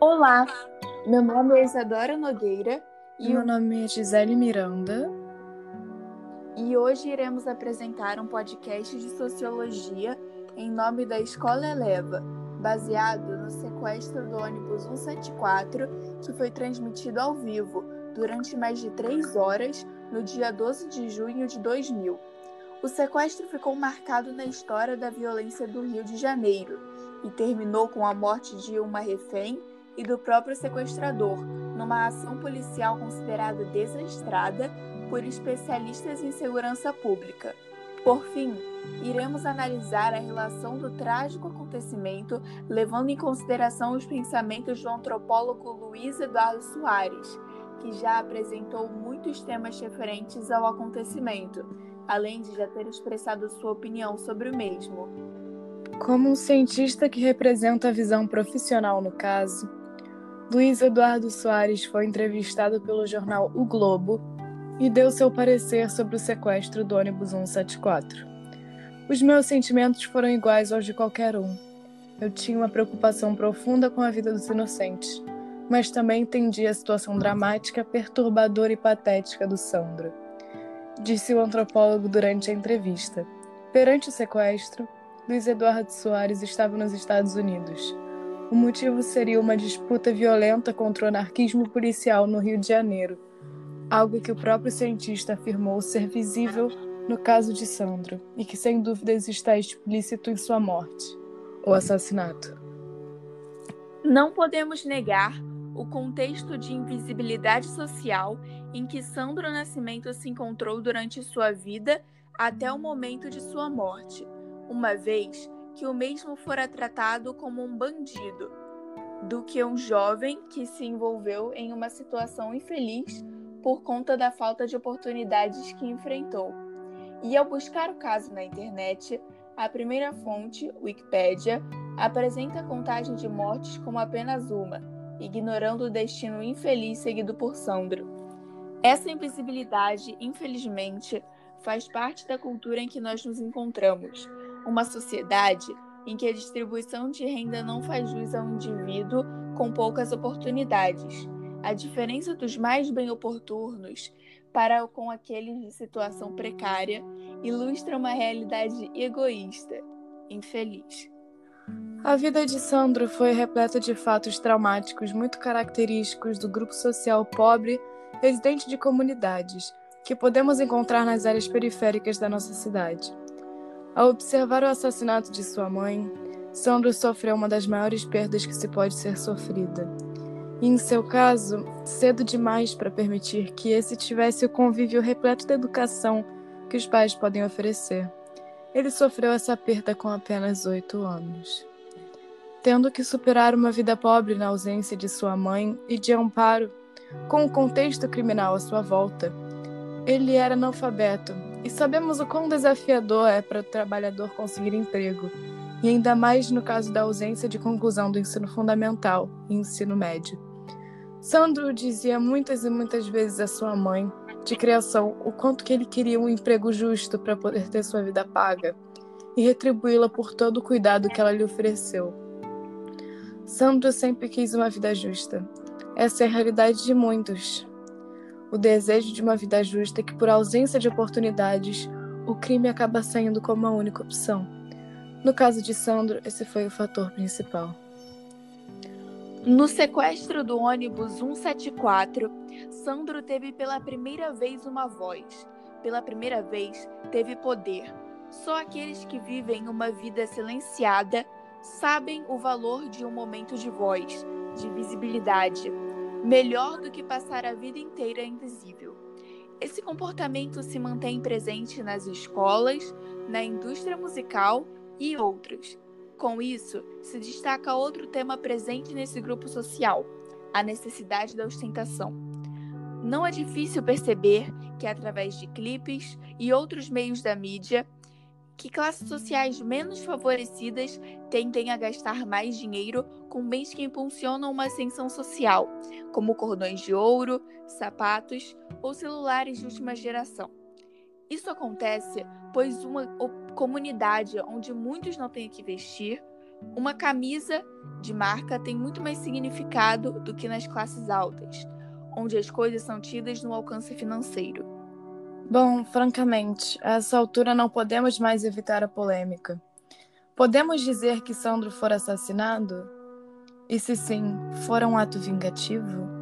Olá, meu nome é Isadora Nogueira e meu nome é Gisele Miranda. E hoje iremos apresentar um podcast de sociologia em nome da Escola Eleva, baseado no sequestro do ônibus 174, que foi transmitido ao vivo durante mais de três horas no dia 12 de junho de 2000. O sequestro ficou marcado na história da violência do Rio de Janeiro e terminou com a morte de uma refém e do próprio sequestrador, numa ação policial considerada desastrada por especialistas em segurança pública. Por fim, iremos analisar a relação do trágico acontecimento, levando em consideração os pensamentos do antropólogo Luiz Eduardo Soares, que já apresentou muitos temas referentes ao acontecimento, além de já ter expressado sua opinião sobre o mesmo. Como um cientista que representa a visão profissional no caso, Luiz Eduardo Soares foi entrevistado pelo jornal O Globo e deu seu parecer sobre o sequestro do ônibus 174. Os meus sentimentos foram iguais aos de qualquer um. Eu tinha uma preocupação profunda com a vida dos inocentes, mas também entendi a situação dramática, perturbadora e patética do Sandro. Disse o antropólogo durante a entrevista. Perante o sequestro, Luiz Eduardo Soares estava nos Estados Unidos. O motivo seria uma disputa violenta contra o anarquismo policial no Rio de Janeiro, algo que o próprio cientista afirmou ser visível no caso de Sandro e que sem dúvidas está explícito em sua morte, o assassinato. Não podemos negar o contexto de invisibilidade social em que Sandro Nascimento se encontrou durante sua vida até o momento de sua morte, uma vez que o mesmo fora tratado como um bandido, do que um jovem que se envolveu em uma situação infeliz por conta da falta de oportunidades que enfrentou. E ao buscar o caso na internet, a primeira fonte, Wikipedia, apresenta a contagem de mortes como apenas uma, ignorando o destino infeliz seguido por Sandro. Essa invisibilidade, infelizmente, faz parte da cultura em que nós nos encontramos uma sociedade em que a distribuição de renda não faz jus a um indivíduo com poucas oportunidades. A diferença dos mais bem oportunos para com aqueles de situação precária ilustra uma realidade egoísta, infeliz. A vida de Sandro foi repleta de fatos traumáticos muito característicos do grupo social pobre residente de comunidades, que podemos encontrar nas áreas periféricas da nossa cidade. Ao observar o assassinato de sua mãe, Sandro sofreu uma das maiores perdas que se pode ser sofrida. E, em seu caso, cedo demais para permitir que esse tivesse o convívio repleto da educação que os pais podem oferecer. Ele sofreu essa perda com apenas oito anos. Tendo que superar uma vida pobre na ausência de sua mãe e de amparo, com o contexto criminal à sua volta, ele era analfabeto e sabemos o quão desafiador é para o trabalhador conseguir emprego, e ainda mais no caso da ausência de conclusão do ensino fundamental e ensino médio. Sandro dizia muitas e muitas vezes à sua mãe, de criação, o quanto que ele queria um emprego justo para poder ter sua vida paga e retribuí-la por todo o cuidado que ela lhe ofereceu. Sandro sempre quis uma vida justa. Essa é a realidade de muitos, o desejo de uma vida justa que, por ausência de oportunidades, o crime acaba saindo como a única opção. No caso de Sandro, esse foi o fator principal. No sequestro do ônibus 174, Sandro teve pela primeira vez uma voz. Pela primeira vez, teve poder. Só aqueles que vivem uma vida silenciada sabem o valor de um momento de voz, de visibilidade, melhor do que passar a vida inteira invisível. Esse comportamento se mantém presente nas escolas, na indústria musical e outros. Com isso, se destaca outro tema presente nesse grupo social: a necessidade da ostentação. Não é difícil perceber que, através de clipes e outros meios da mídia, que classes sociais menos favorecidas tendem a gastar mais dinheiro com bens que impulsionam uma ascensão social, como cordões de ouro, sapatos ou celulares de última geração. Isso acontece pois uma comunidade onde muitos não têm que vestir, Uma camisa de marca tem muito mais significado do que nas classes altas, onde as coisas são tidas no alcance financeiro. Bom, francamente, a essa altura não podemos mais evitar a polêmica. Podemos dizer que Sandro for assassinado? E se sim, for um ato vingativo?